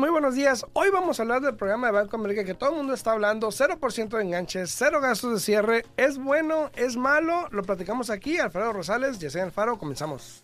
Muy buenos días. Hoy vamos a hablar del programa de Banco América que todo el mundo está hablando. 0% de enganches, cero gastos de cierre. ¿Es bueno? ¿Es malo? Lo platicamos aquí. Alfredo Rosales, Yesenia Alfaro. Comenzamos.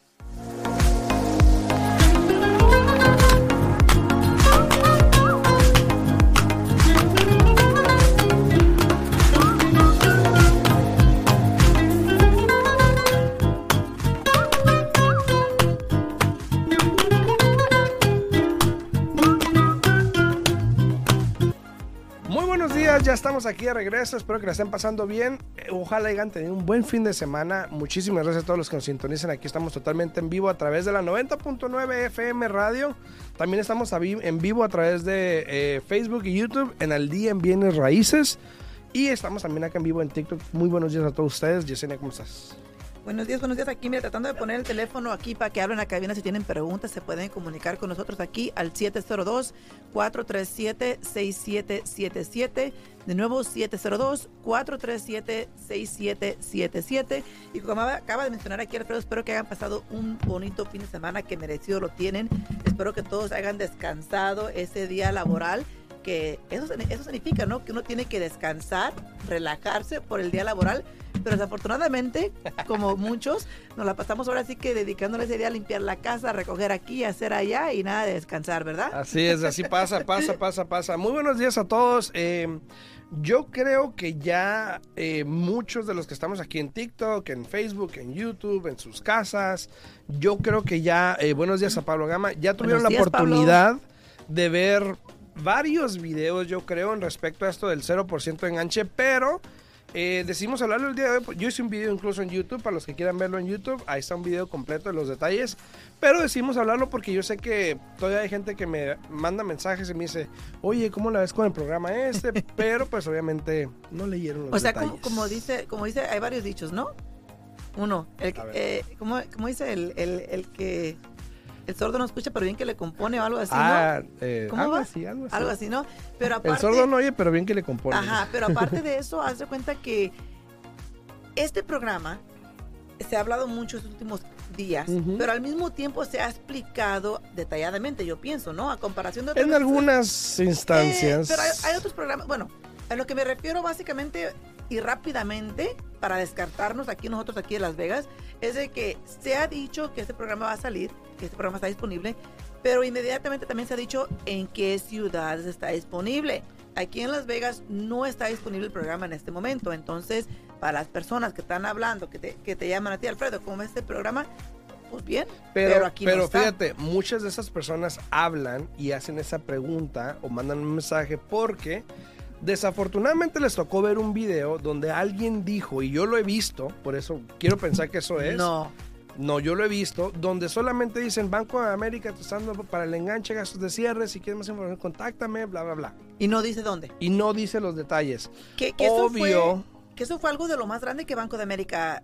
Estamos aquí de regreso. Espero que la estén pasando bien. Eh, ojalá hayan tenido un buen fin de semana. Muchísimas gracias a todos los que nos sintonizan. Aquí estamos totalmente en vivo a través de la 90.9 FM Radio. También estamos en vivo a través de eh, Facebook y YouTube en Al Día en Bienes Raíces. Y estamos también acá en vivo en TikTok. Muy buenos días a todos ustedes. Yesenia, ¿cómo estás? Buenos días, buenos días. Aquí, mira, tratando de poner el teléfono aquí para que hablen a cabina. Si tienen preguntas, se pueden comunicar con nosotros aquí al 702-437-6777. De nuevo, 702-437-6777. Y como acaba de mencionar aquí Alfredo, espero que hayan pasado un bonito fin de semana que merecido lo tienen. Espero que todos hayan descansado ese día laboral que eso, eso significa, ¿no? Que uno tiene que descansar, relajarse por el día laboral, pero desafortunadamente, como muchos, nos la pasamos ahora sí que dedicándole ese día a limpiar la casa, a recoger aquí, a hacer allá y nada de descansar, ¿verdad? Así es, así pasa, pasa, pasa, pasa. Muy buenos días a todos. Eh, yo creo que ya eh, muchos de los que estamos aquí en TikTok, en Facebook, en YouTube, en sus casas, yo creo que ya, eh, buenos días a Pablo Gama, ya tuvieron la oportunidad de ver varios videos, yo creo, en respecto a esto del 0% de enganche, pero eh, decidimos hablarlo el día de hoy. Yo hice un video incluso en YouTube, para los que quieran verlo en YouTube, ahí está un video completo de los detalles, pero decidimos hablarlo porque yo sé que todavía hay gente que me manda mensajes y me dice, oye, ¿cómo la ves con el programa este? pero pues obviamente no leyeron los detalles. O sea, como, dice, como dice, hay varios dichos, ¿no? Uno, el, eh, como, dice el, el, el que el sordo no escucha, pero bien que le compone o algo así, ah, ¿no? Eh, ¿Cómo algo así, algo así. Algo así, ¿no? Pero aparte, el sordo no oye, pero bien que le compone. Ajá, pero aparte de eso, haz de cuenta que este programa se ha hablado mucho estos últimos días, pero al mismo tiempo se ha explicado detalladamente, yo pienso, ¿no? A comparación de otras En algunas instancias. Eh, pero hay, hay, otros programas, bueno, a lo que me refiero básicamente y rápidamente, para descartarnos aquí nosotros aquí en Las Vegas, es de que se ha dicho que este programa va a salir, que este programa está disponible, pero inmediatamente también se ha dicho en qué ciudades está disponible. Aquí en Las Vegas no está disponible el programa en este momento, entonces para las personas que están hablando, que te, que te llaman a ti, Alfredo, ¿cómo es este programa? Pues bien, pero, aquí pero no está. fíjate, muchas de esas personas hablan y hacen esa pregunta o mandan un mensaje porque Desafortunadamente les tocó ver un video donde alguien dijo, y yo lo he visto, por eso quiero pensar que eso es. No. No, yo lo he visto, donde solamente dicen Banco de América, usando para el enganche, gastos de cierre, si quieres más información, contáctame, bla, bla, bla. Y no dice dónde. Y no dice los detalles. Que, obvio. que eso fue algo de lo más grande que Banco de América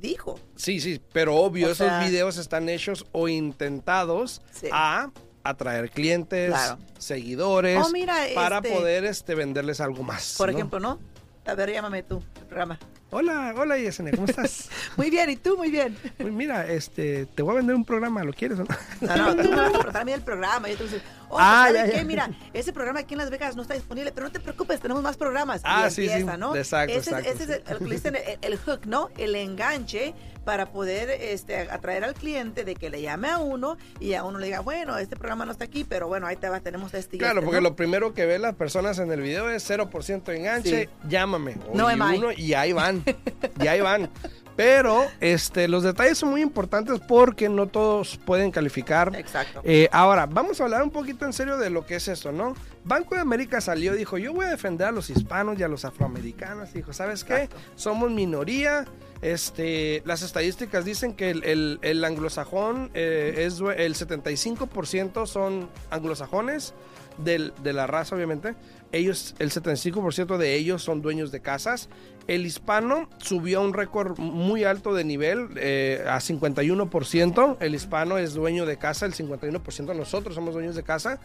dijo. Sí, sí, pero obvio, esos videos están hechos o intentados a atraer clientes, seguidores, oh, para este poder este, venderles algo más. Por ejemplo, ¿no? A ver, llámame tú, el programa. Hola, hola Yesenia, ¿cómo estás? muy bien, ¿y tú? Muy bien. Mira, este, te voy a vender un programa, ¿lo quieres o no? No, no, tú me vas a preguntar a mí el programa. Y tú dices, oh, ah, ¿sabes qué? Mira, ese programa aquí en Las Vegas no está disponible, pero no te preocupes, tenemos más programas. Ah, sí, sí. ¿no? Exacto, ese, exacto. Ese es el, dicen el, hook, ¿no? El enganche para poder este, atraer al cliente de que le llame a uno y a uno le diga, bueno, este programa no está aquí, pero bueno, ahí te va, tenemos este. Claro, este, porque lo primero que ven las personas en el video es 0% de enganche, llámame. no, y, uno, y ahí van, y ahí van. Pero este, los detalles son muy importantes porque no todos pueden calificar. Exacto. Eh, ahora, vamos a hablar un poquito en serio de lo que es esto, ¿no? Banco de América salió, dijo, yo voy a defender a los hispanos y a los afroamericanos. Dijo, ¿sabes qué? Somos minoría. Este, las estadísticas dicen que el, anglosajón eh, es el 75% son anglosajones de la raza, obviamente. El 75% de ellos son dueños de casas. El hispano subió a un récord muy alto de nivel, eh, a 51%. El hispano es dueño de casa, el 51% nosotros somos dueños de casa.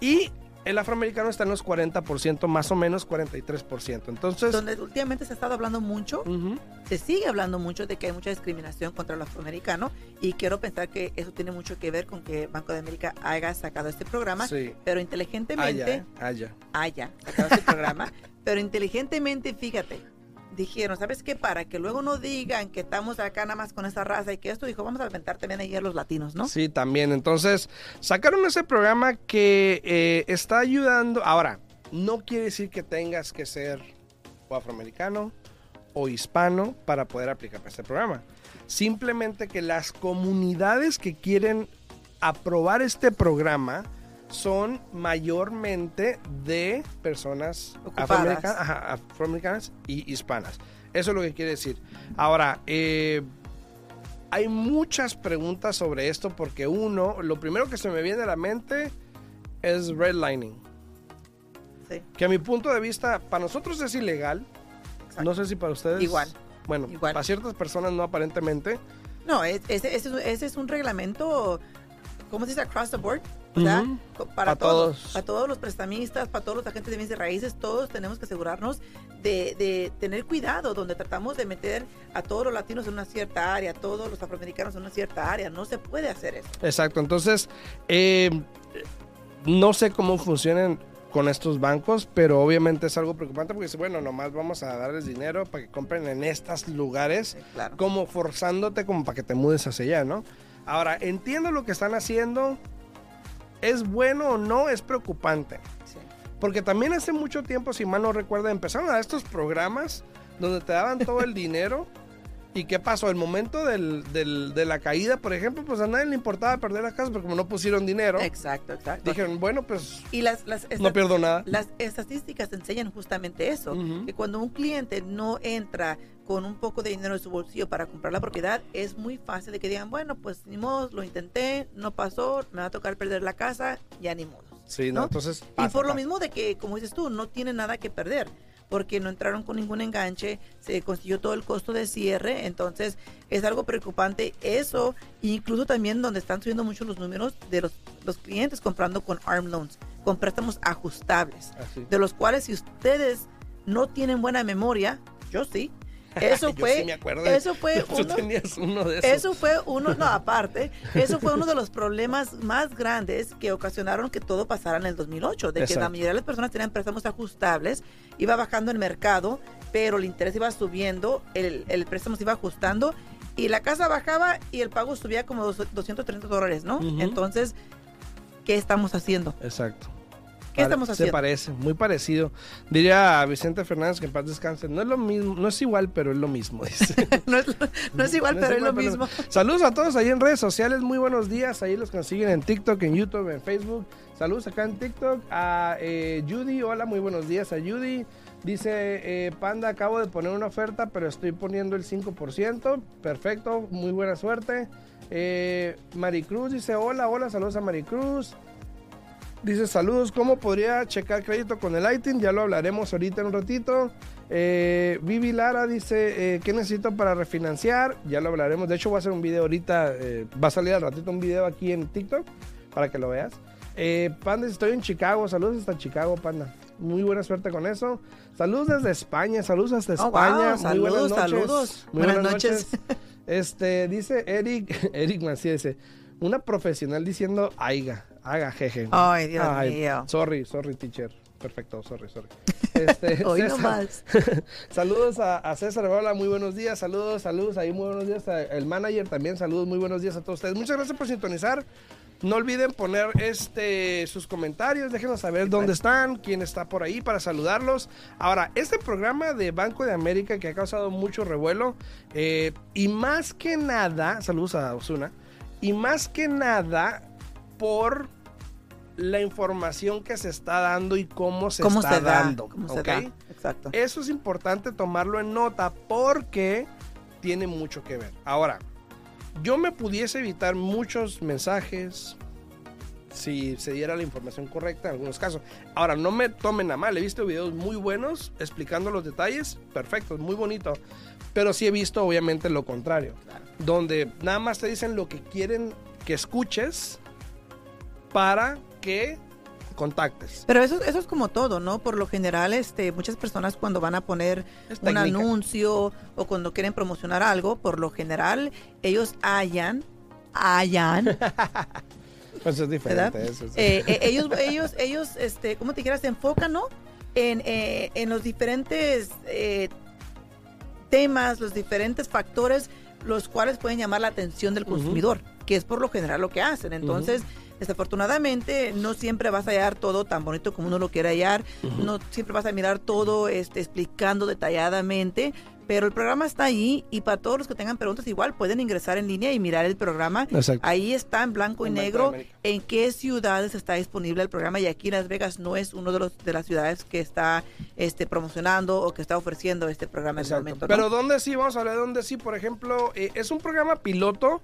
Y El afroamericano está en los 40%, más o menos 43%. Entonces, Donde últimamente se ha estado hablando mucho, se sigue hablando mucho de que hay mucha discriminación contra el afroamericano y quiero pensar que eso tiene mucho que ver con que Banco de América haya sacado este programa, sí. pero inteligentemente ¿eh? Allá. haya sacado este programa, pero inteligentemente, fíjate, dijeron, ¿sabes qué? Para que luego no digan que estamos acá nada más con esa raza y que esto, dijo, vamos a aventar también ahí a los latinos, ¿no? Sí, también. Entonces, sacaron ese programa que eh, está ayudando. Ahora, no quiere decir que tengas que ser o afroamericano o hispano para poder aplicar este programa. Simplemente que las comunidades que quieren aprobar este programa son mayormente de personas afroamericanas, ajá, afroamericanas y hispanas. Eso es lo que quiere decir. Ahora, eh, hay muchas preguntas sobre esto porque uno, lo primero que se me viene a la mente es redlining. Sí, Que a mi punto de vista, para nosotros es ilegal. exacto. No sé si para ustedes. Igual. Bueno, Igual. para ciertas personas no aparentemente. No, es ese es un reglamento, ¿cómo se dice? Across the board. Para Pa' todos, todos. para todos los prestamistas, para todos los agentes de bienes y raíces, todos tenemos que asegurarnos de, de tener cuidado, donde tratamos de meter a todos los latinos en una cierta área, a todos los afroamericanos en una cierta área. No se puede hacer eso. Exacto. Entonces, eh, no sé cómo funcionan con estos bancos, pero obviamente es algo preocupante porque dice, bueno, nomás vamos a darles dinero para que compren en estos lugares. Sí, claro. como forzándote como para que te mudes hacia allá, ¿no? Ahora, entiendo lo que están haciendo. ¿Es bueno o no? Es preocupante. Sí. Porque también hace mucho tiempo, si mal no recuerdo, empezaron a estos programas donde te daban todo el dinero. ¿Y qué pasó? El momento del- del- de la caída, por ejemplo, pues a nadie le importaba perder la casa porque como no pusieron dinero, Exacto, exacto. dijeron, bueno, pues y las, las, no pierdo nada. las estadísticas enseñan justamente eso, que cuando un cliente no entra con un poco de dinero en su bolsillo para comprar la propiedad, es muy fácil de que digan, bueno, pues ni modo, lo intenté, no pasó, me va a tocar perder la casa, ya ni modo. Sí, no, ¿no? entonces... y pasa, por lo mismo de que, como dices tú, no tiene nada que perder, porque no entraron con ningún enganche, se consiguió todo el costo de cierre, entonces es algo preocupante eso, incluso también donde están subiendo mucho los números de los, los clientes comprando con ARM loans, con préstamos ajustables Así. de los cuales si ustedes no tienen buena memoria, yo sí. Eso fue, sí me acuerdo. eso fue Tú uno, tenías uno de esos. eso fue uno, no aparte, eso fue uno de los problemas más grandes que ocasionaron que todo pasara en el 2008, de que la mayoría de las personas tenían préstamos ajustables, iba bajando el mercado, pero el interés iba subiendo, el, el préstamo se iba ajustando y la casa bajaba y el pago subía como dos- 230 dólares, ¿no? Entonces, ¿qué estamos haciendo? Exacto. ¿Qué estamos haciendo? Se parece, muy parecido. Diría Vicente Fernández que en paz descanse. No es lo mismo, no es igual, pero es lo mismo. dice. no, es, no es igual, No pero es lo igual, pero- mismo. Saludos a todos ahí en redes sociales. Muy buenos días. Ahí los consiguen en TikTok, en YouTube, en Facebook. Saludos acá en TikTok a eh, Judy. Hola, muy buenos días a Judy. Dice eh, Panda, acabo de poner una oferta, pero estoy poniendo el 5%. Perfecto, muy buena suerte. Eh, Maricruz dice hola, hola, saludos a Maricruz. Dice saludos, ¿cómo podría checar crédito con el ITIN? Ya lo hablaremos ahorita en un ratito. Eh, Vivi Lara dice, eh, ¿qué necesito para refinanciar? Ya lo hablaremos. De hecho, voy a hacer un video ahorita, eh, va a salir al ratito un video aquí en TikTok para que lo veas. Eh, Panda, estoy en Chicago. Saludos hasta Chicago, Panda. Muy buena suerte con eso. Saludos desde España, saludos hasta Oh, wow, España. Muy saludos, buenas noches. saludos. Muy Buenas noches. Este, dice Eric, Eric Macías, dice, una profesional diciendo aiga, haga, jeje. Ay, Dios Ay, mío. Sorry, sorry, teacher. Perfecto, sorry, sorry. Este, Hoy nomás. saludos a, a César, hola, muy buenos días, saludos, saludos, ahí muy buenos días. El manager también, saludos, muy buenos días a todos ustedes. Muchas gracias por sintonizar. No olviden poner este sus comentarios, déjenos saber dónde están, quién está por ahí para saludarlos. Ahora, este programa de Banco de América que ha causado mucho revuelo, eh, y más que nada, saludos a Osuna, y más que nada por la información que se está dando y cómo se ¿Cómo está se da? dando. ¿Cómo ¿ok? se da? Exacto. Eso es importante tomarlo en nota porque tiene mucho que ver. Ahora, yo me pudiese evitar muchos mensajes si se diera la información correcta en algunos casos. Ahora, no me tomen a mal, he visto videos muy buenos explicando los detalles, perfecto, muy bonito. Pero sí he visto obviamente lo contrario, Claro. donde nada más te dicen lo que quieren que escuches para que contactes. Pero eso, eso es como todo, ¿no? Por lo general, este, muchas personas cuando van a poner Es un técnica. anuncio o cuando quieren promocionar algo, por lo general, ellos hallan, hallan, Pues es diferente eso. sí. Eh, eh, ellos, ellos, ellos, este, ¿cómo te quieras? Se enfocan, ¿no? En, eh, en los diferentes temas, los diferentes factores, los cuales pueden llamar la atención del consumidor, que es por lo general lo que hacen. Entonces, desafortunadamente, no siempre vas a hallar todo tan bonito como uno lo quiere hallar, no siempre vas a mirar todo este, explicando detalladamente. Pero el programa está ahí y para todos los que tengan preguntas igual pueden ingresar en línea y mirar el programa. Exacto. Ahí está en blanco y En negro en qué ciudades está disponible el programa y aquí Las Vegas no es uno de los de las ciudades que está este promocionando o que está ofreciendo este programa en el momento. ¿no? Pero ¿dónde sí? Vamos a hablar de dónde sí. Por ejemplo, eh, es un programa piloto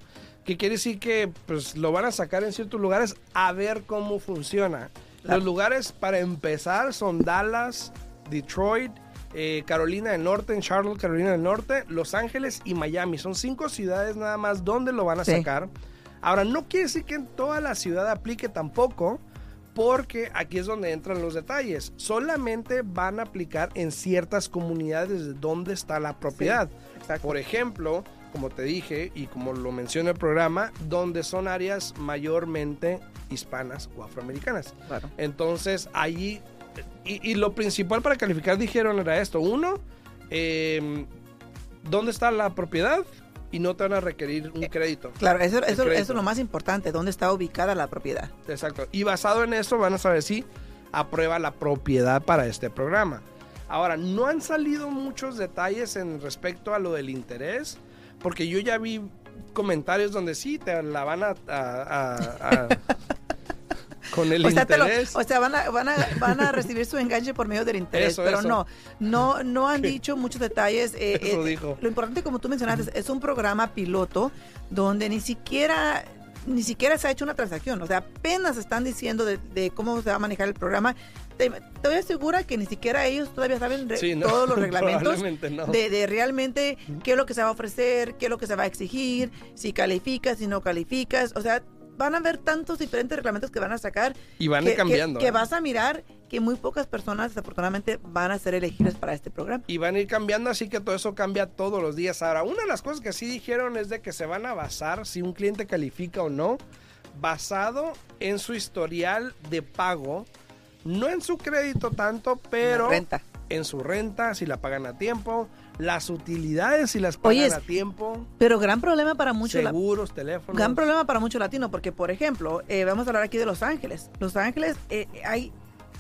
que quiere decir que pues, lo van a sacar en ciertos lugares a ver cómo funciona. Los lugares para empezar son Dallas, Detroit, eh, Carolina del Norte, en Charlotte, Carolina del Norte, Los Ángeles y Miami. Son cinco ciudades nada más donde lo van a Sí. sacar. Ahora, no quiere decir que en toda la ciudad aplique tampoco, porque aquí es donde entran los detalles. Solamente van a aplicar en ciertas comunidades de donde está la propiedad. Por ejemplo, como te dije y como lo menciona el programa, donde son áreas mayormente hispanas o afroamericanas. Claro. Entonces, allí, y, y lo principal para calificar dijeron era esto. Uno, eh, ¿dónde está la propiedad? Y no te van a requerir un crédito. Claro, eso, eso, crédito. eso es lo más importante, dónde está ubicada la propiedad. Exacto. Y basado en eso van a saber si aprueba la propiedad para este programa. Ahora, no han salido muchos detalles en respecto a lo del interés, porque yo ya vi comentarios donde sí te la van a... a- a- a- con el O sea, te lo- interés. o sea, van a, van, a, van a recibir su enganche por medio del interés, Eso, pero eso. no, no, no han dicho muchos detalles. eh, Eso eh, dijo. Lo importante, como tú mencionaste, es un programa piloto donde ni siquiera ni siquiera se ha hecho una transacción, o sea, apenas están diciendo de, de cómo se va a manejar el programa. Te, voy asegura que ni siquiera ellos todavía saben re- Sí, no, todos los reglamentos no. de, de realmente qué es lo que se va a ofrecer, qué es lo que se va a exigir, si calificas, si no calificas, o sea, van a haber tantos diferentes reglamentos que van a sacar Y van a que, cambiando. que- que ¿eh? vas a mirar que muy pocas personas desafortunadamente van a ser elegibles para este programa. Y van a ir cambiando, así que todo eso cambia todos los días. Ahora, una de las cosas que sí dijeron es de que se van a basar si un cliente califica o no, basado en su historial de pago, no en su crédito tanto, pero renta. en su renta, si la pagan a tiempo, las utilidades si las pagan Oye, a tiempo, Pero gran problema para muchos la- seguros, teléfonos. gran problema para muchos latinos porque por ejemplo eh, vamos a hablar aquí de Los Ángeles. Los Ángeles eh, hay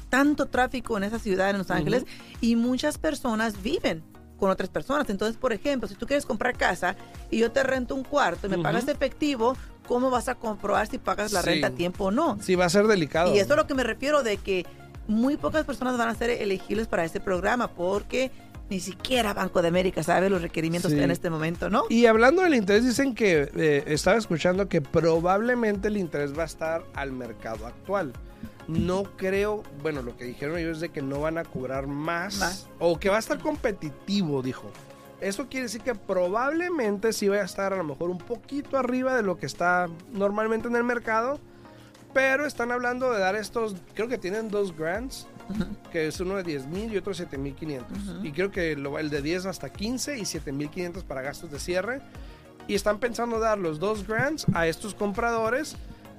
tanto tráfico en esa ciudad en Los Ángeles y muchas personas viven con otras personas. Entonces, por ejemplo, si tú quieres comprar casa y yo te rento un cuarto y me Ujú. pagas efectivo, ¿cómo vas a comprobar si pagas la Sí. renta a tiempo o no? Sí, va a ser delicado. Y eso es lo que me refiero de que muy pocas personas van a ser elegibles para este programa porque ni siquiera Banco de América sabe los requerimientos Sí. en este momento, ¿no? Y hablando del interés, dicen que eh, estaba escuchando que probablemente el interés va a estar al mercado actual. No creo, bueno, lo que dijeron ellos es de que no van a cobrar más, Más. o que va a estar competitivo, dijo. Eso quiere decir que probablemente sí va a estar a lo mejor un poquito arriba de lo que está normalmente en el mercado, pero están hablando de dar estos, creo que tienen dos grants, que es uno de 10 mil y otro 7 mil 500. Ujú. Y creo que lo- el de 10 hasta 15 y 7 mil 500 para gastos de cierre. Y están pensando dar los dos grants a estos compradores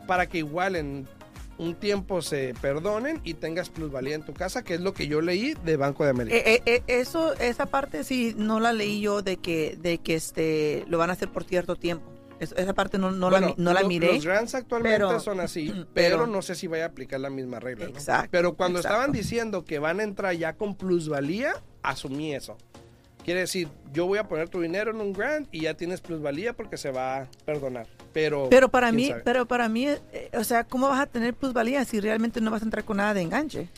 para que igual en un tiempo se perdonen y tengas plusvalía en tu casa, que es lo que yo leí de Banco de América. Eh, eh, eh, eso, esa parte sí no la leí yo de que, de que este lo van a hacer por cierto tiempo. Eso- esa parte no, no la, Bueno, no la miré. Los grants actualmente pero- son así, pero- pero, no sé si vaya a aplicar la misma regla. ¿no? Exacto, Pero cuando exacto. estaban diciendo que van a entrar ya con plusvalía, asumí eso. Quiere decir, yo voy a poner tu dinero en un grant y ya tienes plusvalía porque se va a perdonar. Pero, Pero para mí, sabe. pero para mí, eh, o sea, ¿cómo vas a tener plusvalía si realmente no vas a entrar con nada de enganche?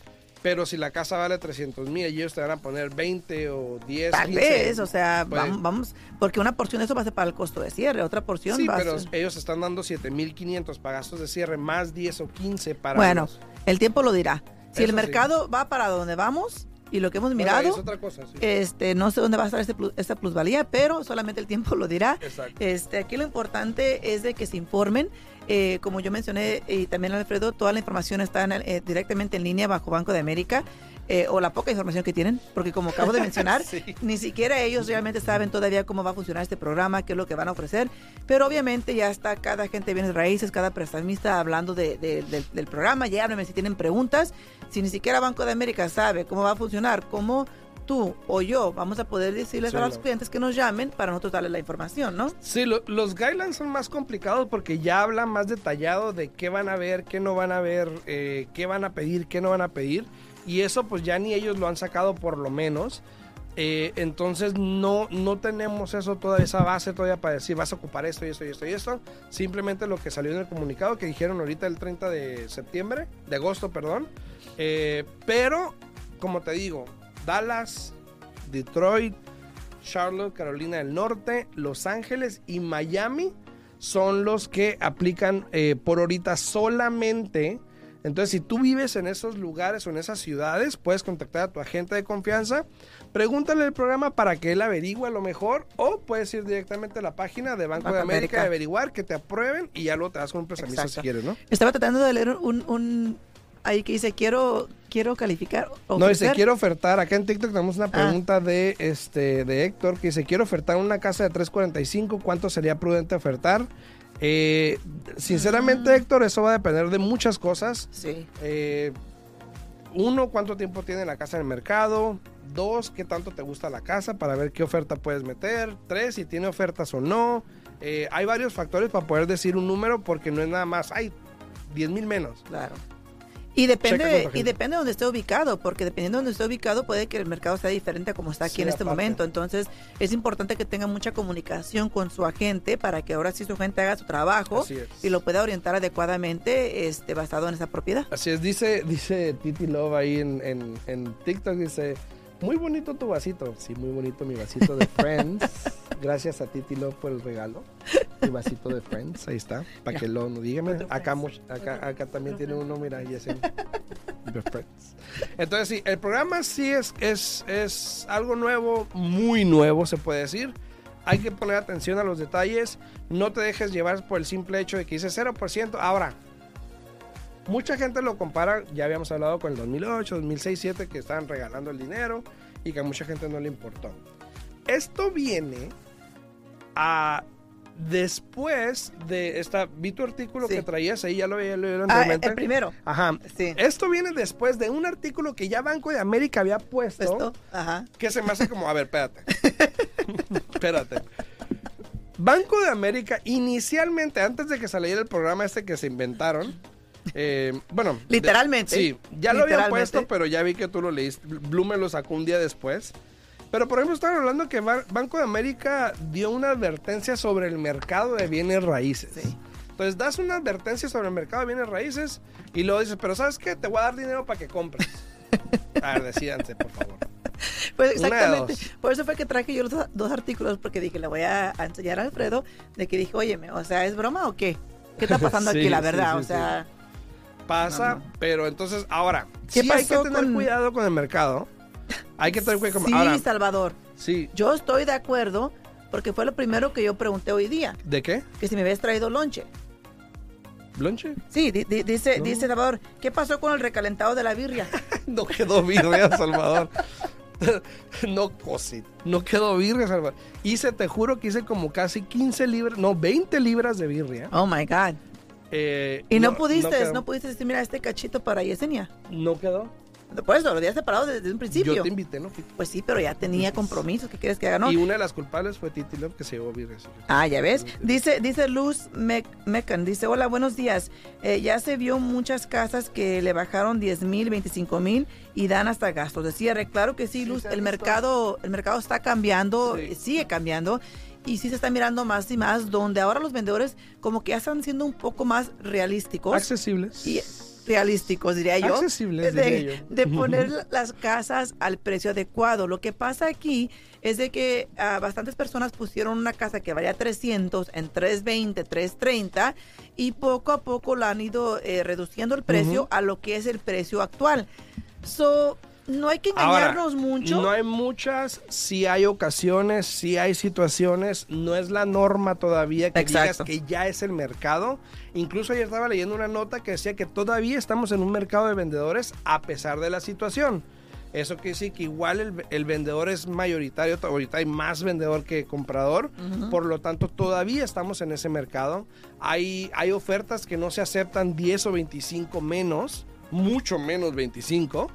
Pero si la casa vale 300 mil y ellos te van a poner 20 o 10, Tal 15, vez, o sea, pues- vamos, vamos, porque una porción de eso va a ser para el costo de cierre, otra porción Sí, va pero a ser... ellos están dando 7500 para gastos de cierre, más 10 o 15 para. Bueno, los- el tiempo lo dirá. Si el sí. mercado va para donde vamos y lo que hemos Bueno, mirado, es otra cosa, sí. este, no sé dónde va a estar este plus- esta plusvalía, pero solamente el tiempo lo dirá. Exacto. Este, aquí lo importante es de que se informen. Eh, como yo mencioné y también Alfredo, toda la información está en eh, directamente en línea bajo Banco de América. eh, o la poca información que tienen, porque como acabo de mencionar, Sí. ni siquiera ellos realmente saben todavía cómo va a funcionar este programa, qué es lo que van a ofrecer, pero obviamente ya está cada gente de bienes raíces, cada prestamista hablando de- de- del, del programa, llámenme si tienen preguntas, si ni siquiera Banco de América sabe cómo va a funcionar, cómo tú o yo vamos a poder decirles Sí, a los no. clientes que nos llamen para nosotros darles la información, ¿no? Sí, lo- los guidelines son más complicados porque ya hablan más detallado de qué van a ver, qué no van a ver, eh, qué van a pedir, qué no van a pedir. Y eso pues ya ni ellos lo han sacado por lo menos. Eh, entonces no, no tenemos eso toda esa base todavía para decir vas a ocupar esto y esto y esto y esto. Simplemente lo que salió en el comunicado que dijeron ahorita el 30 de septiembre, de agosto, perdón. Eh, pero, como te digo, Dallas, Detroit, Charlotte, Carolina del Norte, Los Ángeles y Miami son los que aplican eh, por ahorita solamente. Entonces, si tú vives en esos lugares o en esas ciudades, puedes contactar a tu agente de confianza, pregúntale el programa para que él averigüe a lo mejor, o puedes ir directamente a la página de Banco, Banco de América y averiguar que te aprueben y ya luego te das con un prestamista si quieres, ¿no? Estaba tratando de leer un, un ahí que dice quiero quiero calificar. No, dice, ofrecer". quiero ofertar, acá en TikTok tenemos una Ah. pregunta de este de Héctor que dice, quiero ofertar una casa de 345, ¿cuánto sería prudente ofertar? Eh, sinceramente, Ah. Héctor, eso va a depender de muchas cosas. Sí. Eh, uno, cuánto tiempo tiene la casa en el mercado. Dos, qué tanto te gusta la casa para ver qué oferta puedes meter. Tres, si tiene ofertas o no. Eh, hay varios factores para poder decir un número porque no es nada más, hay 10 mil menos. Claro. Y depende, y depende de donde esté ubicado, porque dependiendo de donde esté ubicado puede que el mercado sea diferente a como está aquí Sí, en este aparte. momento. Entonces es importante que tenga mucha comunicación con su agente para que ahora sí su agente haga su trabajo y lo pueda orientar adecuadamente este, basado en esa propiedad. Así es, dice, dice Titi Love ahí en, en, en TikTok, dice, muy bonito tu vasito. Sí, muy bonito mi vasito de Friends. Gracias a Titi Love por el regalo. Mi vasito de Friends, ahí está. Para que lo dígame. Otro Acá, acá, acá también tiene uno, mira, y ese. De Friends. Entonces sí, el programa sí es, es, es algo nuevo, muy nuevo se puede decir. Hay que poner atención a los detalles. No te dejes llevar por el simple hecho de que dice 0%. Ahora, mucha gente lo compara, ya habíamos hablado con el 2008, 2006, 2007, que estaban regalando el dinero y que a mucha gente no le importó. Esto viene a después de esta, vi tu artículo Sí. que traías ahí, ya lo había leído Ah, anteriormente. el primero. Ajá. Sí. Esto viene después de un artículo que ya Banco de América había puesto, Esto, ajá. que se me hace como, a ver, espérate. espérate. Banco de América, inicialmente, antes de que saliera el programa este que se inventaron, eh, bueno. de- Literalmente. sí, ya lo había puesto, pero ya vi que tú lo leíste. Blue me lo sacó un día después. Pero por ejemplo, estaban hablando que Ba- Banco de América dio una advertencia sobre el mercado de bienes raíces. Sí. Entonces das una advertencia sobre el mercado de bienes raíces y luego dices, pero ¿sabes qué? Te voy a dar dinero para que compres. A ver, decídanse, por favor. Pues exactamente. Por eso fue que traje yo los do- dos artículos, porque dije, le voy a, a enseñar a Alfredo, de que dije, oye, o sea, ¿es broma o qué? ¿Qué está pasando Sí, aquí, la verdad? sí, o sea, Pasa, No, no. pero entonces ahora, ¿Qué sí hay que tener con- cuidado con el mercado. Hay que tener cuidado con sí, Ahora, Salvador, sí. yo estoy de acuerdo, porque fue lo primero que yo pregunté hoy día, ¿De qué? que si me habías traído lonche. ¿Lonche? Sí, di- di- dice, No. dice Salvador, ¿qué pasó con el recalentado de la birria? No quedó birria, Salvador. no, cosi, no quedó birria, Salvador. Hice, te juro que hice como casi 15 libras, no, 20 libras de birria. Oh my God. Eh, Y no, pudiste, no, pudiste decir, mira, este cachito para Yesenia. No quedó. Por eso, lo habías separado desde un principio. Yo te invité, ¿no? Pues sí, pero ya tenía compromisos. ¿Qué quieres que haga? No. Y una de las culpables fue Titi Love que se llevó que- Ah, ya ves. Dice, dice Luz Mec- Mecan, dice, hola, buenos días. Eh, ya se vio muchas casas que le bajaron 10 mil, 25 mil y dan hasta gastos de cierre. Claro que sí, Luz, el mercado, el mercado está cambiando, Sí. sigue cambiando. Y sí se está mirando más y más, donde ahora los vendedores como que ya están siendo un poco más realísticos. Accesibles. Y realísticos, diría yo. Accesibles, de, diría yo. de poner las casas al precio adecuado. Lo que pasa aquí es de que ah, bastantes personas pusieron una casa que valía 300 en 320, 330 y poco a poco la han ido eh, reduciendo el precio a lo que es el precio actual. So, no hay que Ahora, engañarnos mucho. No hay muchas, sí hay ocasiones, sí hay situaciones, no es la norma todavía que Exacto. digas que ya es el mercado. Incluso ayer estaba leyendo una nota que decía que todavía estamos en un mercado de vendedores a pesar de la situación. Eso quiere decir que igual el, el vendedor es mayoritario, ahorita hay más vendedor que comprador, por lo tanto todavía estamos en ese mercado. Hay, hay ofertas que no se aceptan 10 o 25 menos, mucho menos 25.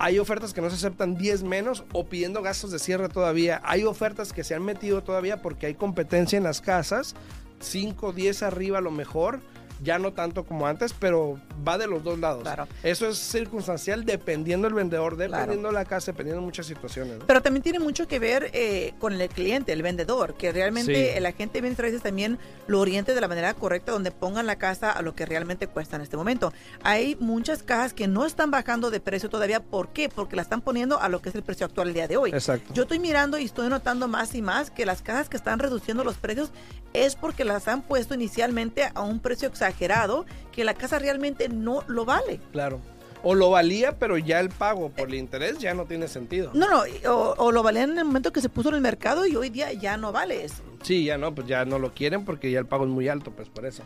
Hay ofertas que no se aceptan 10 menos o pidiendo gastos de cierre todavía. Hay ofertas que se han metido todavía porque hay competencia en las casas. 5, 10 arriba a lo mejor. Ya no tanto como antes, pero va de los dos lados. Claro. Eso es circunstancial dependiendo del vendedor, dependiendo de la casa, dependiendo de muchas situaciones. ¿no? Pero también tiene mucho que ver eh, con el cliente, el vendedor, que realmente Sí. el agente de bienes raíces también lo oriente de la manera correcta donde pongan la casa a lo que realmente cuesta en este momento. Hay muchas cajas que no están bajando de precio todavía. ¿Por qué? Porque la están poniendo a lo que es el precio actual el día de hoy. Exacto. Yo estoy mirando y estoy notando más y más que las cajas que están reduciendo los precios es porque las han puesto inicialmente a un precio exagerado que la casa realmente no lo vale. Claro. O lo valía, pero ya el pago por el interés ya no tiene sentido. No, no, o, o lo valían en el momento que se puso en el mercado y hoy día ya no vale eso. Sí, ya no, pues ya no lo quieren porque ya el pago es muy alto, pues por eso.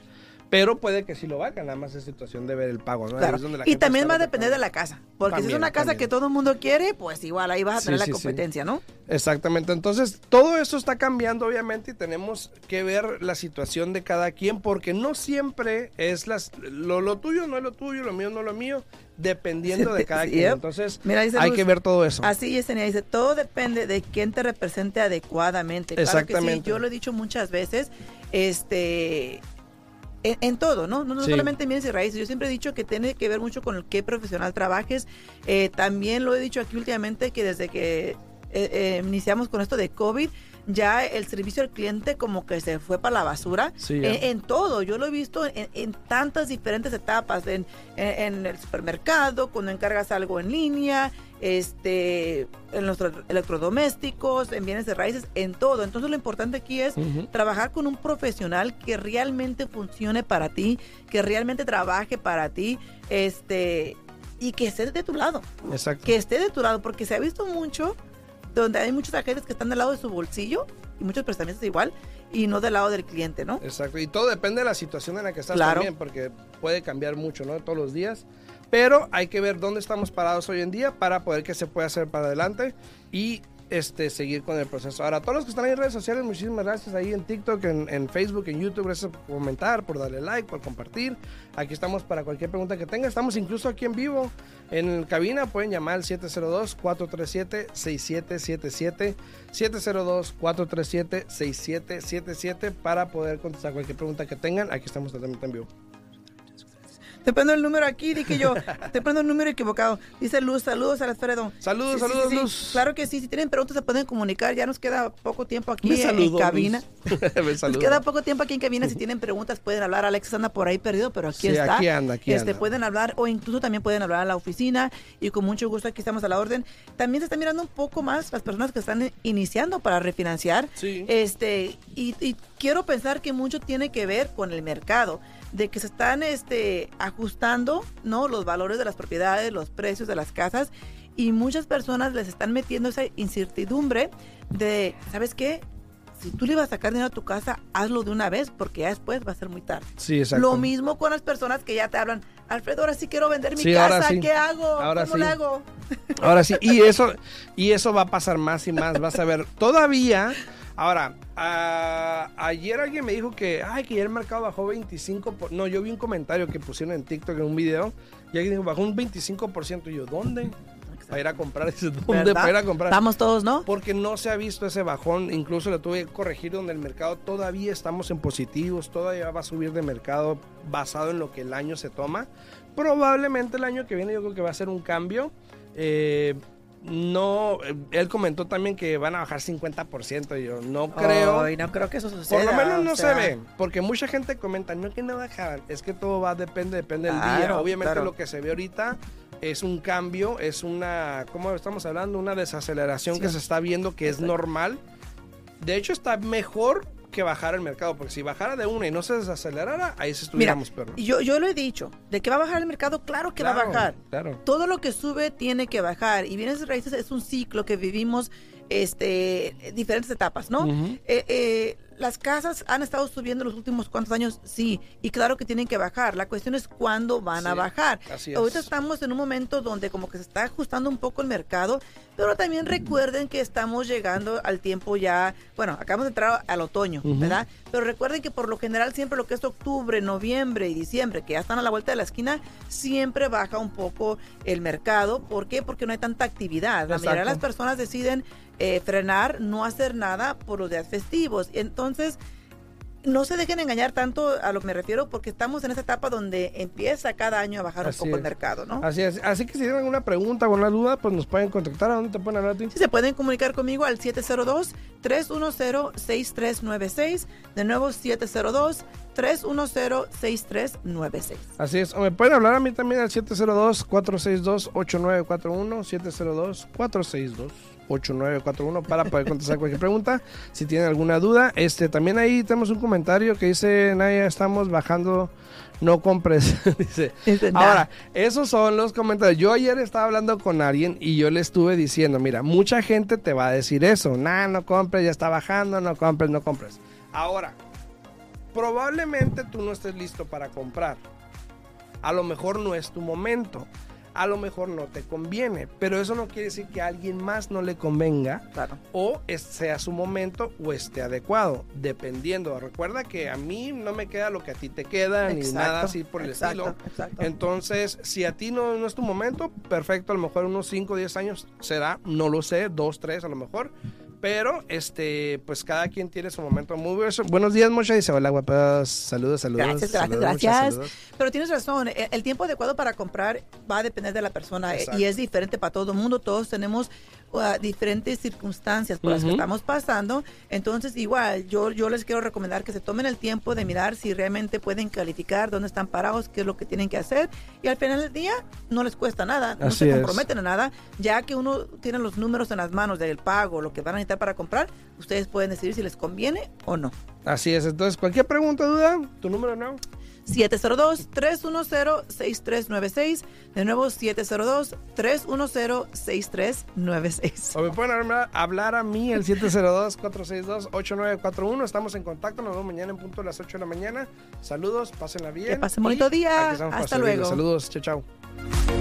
Pero puede que sí lo valga, nada más es situación de ver el pago, ¿no? Ahí Claro. es donde la Y también va a depender de la casa. Porque si es una casa también. que todo el mundo quiere, pues igual ahí vas a tener sí, la sí. competencia, ¿no? Exactamente, entonces todo eso está cambiando obviamente y tenemos que ver la situación de cada quien porque no siempre es las, lo, lo tuyo no es lo tuyo, lo mío no es lo mío, dependiendo de cada quien. yep. Entonces Mira, dice hay Luz, que ver todo eso. Así es, Enia, dice, todo depende de quién te represente adecuadamente. Claro que sí, Exactamente. yo lo he dicho muchas veces, este, en, en todo, ¿no? No, no Sí. solamente en bienes y raíces. Yo siempre he dicho que tiene que ver mucho con el qué profesional trabajes. Eh, también lo he dicho aquí últimamente que desde que eh, eh, iniciamos con esto de COVID, ya el servicio al cliente como que se fue para la basura Sí, en, en todo. Yo lo he visto en, en tantas diferentes etapas, en, en- en el supermercado, cuando encargas algo en línea, este, en los tro- electrodomésticos, en bienes de raíces, en todo. Entonces lo importante aquí es trabajar con un profesional que realmente funcione para ti, que realmente trabaje para ti, este, y que esté de tu lado Exacto. que esté de tu lado, porque se ha visto mucho donde hay muchos agentes que están del lado de su bolsillo y muchos prestamistas igual y no del lado del cliente, ¿no? Exacto, y todo depende de la situación en la que estás Claro. también, porque puede cambiar mucho, ¿no? Todos los días. Pero hay que ver dónde estamos parados hoy en día para poder que se pueda hacer para adelante y este, seguir con el proceso. Ahora, todos los que están ahí en redes sociales, muchísimas gracias ahí en TikTok, en, Facebook, en YouTube, gracias por comentar, por darle like, por compartir. Aquí estamos para cualquier pregunta que tenga. Estamos incluso aquí en vivo en cabina. Pueden llamar al 702-437-6777. 702-437-6777 para poder contestar cualquier pregunta que tengan. Aquí estamos totalmente en vivo. Te prendo el número aquí, dije yo, te prendo el número equivocado. Dice Luz, saludos a Alfredo. Saludos, Sí, saludos, sí, sí. Luz. Claro que sí, si tienen preguntas se pueden comunicar, ya nos queda poco tiempo aquí en- saludó, en cabina. Me Nos queda poco tiempo aquí en cabina. Si tienen preguntas, pueden hablar. Alex anda por ahí perdido, pero aquí está. aquí anda, aquí este, anda. Pueden hablar o incluso también pueden hablar a la oficina y con mucho gusto aquí estamos a la orden. También se está mirando un poco más las personas que están iniciando para refinanciar. Sí. Este, y, y quiero pensar que mucho tiene que ver con el mercado, de que se están este, ajustando ¿no? los valores de las propiedades, los precios de las casas, y muchas personas les están metiendo esa incertidumbre de, ¿sabes qué? Si tú le vas a sacar dinero a tu casa, hazlo de una vez, porque ya después va a ser muy tarde. Sí, exacto. Lo mismo con las personas que ya te hablan, Alfredo, ahora sí quiero vender mi Sí, casa, sí. ¿qué hago? Ahora ¿Cómo sí. lo hago? Ahora sí, y eso, y eso va a pasar más y más, vas a ver. Todavía, ahora, a- ayer alguien me dijo que, ay, que ya el mercado bajó 25%. por- no, yo vi un comentario que pusieron en TikTok en un video, y alguien dijo, bajó un 25%. Y yo, ¿dónde? Para ir a comprar. ¿dónde? ¿Verdad? Para ir a comprar. Vamos todos, ¿no? Porque no se ha visto ese bajón, incluso lo tuve que corregir donde el mercado todavía estamos en positivos, todavía va a subir de mercado basado en lo que el año se toma. Probablemente el año que viene yo creo que va a ser un cambio. Eh, no, eh, él comentó también que van a bajar 50%, y yo no creo. Ay, no creo que eso suceda. Por lo menos o no sea, se ve, porque mucha gente comenta, no que no bajaran, es que todo va, depende, depende del día. Obviamente claro. lo que se ve ahorita es un cambio, es una, ¿cómo estamos hablando? Una desaceleración Sí. que se está viendo que es normal. De hecho está mejor que bajara el mercado, porque si bajara de una y no se desacelerara, ahí sí estuviéramos peor. Yo, yo lo he dicho, de que va a bajar el mercado, claro que va a bajar. claro. Todo lo que sube tiene que bajar. Y bienes raíces es un ciclo que vivimos este, diferentes etapas, ¿no? Eh, eh, las casas han estado subiendo los últimos cuantos años, sí, y claro que tienen que bajar. La cuestión es cuándo van a bajar. así es. Ahorita estamos en un momento donde como que se está ajustando un poco el mercado, pero también recuerden que estamos llegando al tiempo ya, bueno, acabamos de entrar al otoño. ¿verdad? Pero recuerden que por lo general siempre lo que es octubre, noviembre y diciembre, que ya están a la vuelta de la esquina, siempre baja un poco el mercado. ¿Por qué? Porque no hay tanta actividad. La mayoría de las personas deciden eh, frenar, no hacer nada por los días festivos. Entonces, no se dejen engañar tanto a lo que me refiero, porque estamos en esa etapa donde empieza cada año a bajar Así un poco el mercado, ¿no? Así es. Así que si tienen alguna pregunta o alguna duda, pues nos pueden contactar. ¿A dónde te pueden hablar a ti? Sí, se pueden comunicar conmigo al 702-310-6396. De nuevo, 702-310-6396. Así es. O me pueden hablar a mí también al 702-462-8941. 702-462-8941 para poder contestar cualquier pregunta. Si tienen alguna duda, este también ahí tenemos un comentario que dice, Naya, estamos bajando, no compres. dice. Ahora, esos son los comentarios. Yo ayer estaba hablando con alguien y yo le estuve diciendo, mira, mucha gente te va a decir eso. Nah, no compres, ya está bajando, no compres, no compres. Ahora, probablemente tú no estés listo para comprar. A lo mejor no es tu momento. A lo mejor no te conviene. Pero eso no quiere decir que a alguien más no le convenga Claro. o sea su momento o esté adecuado, dependiendo. Recuerda que a mí no me queda lo que a ti te queda, ni nada así por el exacto, estilo. exacto. Entonces, si a ti no, no es tu momento, perfecto, a lo mejor unos 5 o 10 años será, no lo sé, 2, 3 a lo mejor. Pero, este, pues cada quien tiene su momento. Muy bu- buenos días, Mocha. Dice, hola, guapas. Saludos, saludos. Gracias, gracias, gracias. Pero tienes razón, e- el tiempo adecuado para comprar va a depender de la persona Exacto. y es diferente para todo el mundo. Todos tenemos uh, diferentes circunstancias por las que estamos pasando. Entonces, igual, yo, yo les quiero recomendar que se tomen el tiempo de mirar si realmente pueden calificar, dónde están parados, qué es lo que tienen que hacer. Y al final del día no les cuesta nada, no Así se es. comprometen a nada. Ya que uno tiene los números en las manos del pago, lo que van a necesitar para comprar, ustedes pueden decidir si les conviene o no. Así es. Entonces, cualquier pregunta, duda, tu número no. 702-310-6396. De nuevo, 702-310-6396. O me pueden hablar, hablar a mí, el 702-462-8941. Estamos en contacto. Nos vemos mañana en punto de las 8 de la mañana. Saludos, pásenla bien. Que pasen bonito día. Hasta luego. Saludos, chao, chao.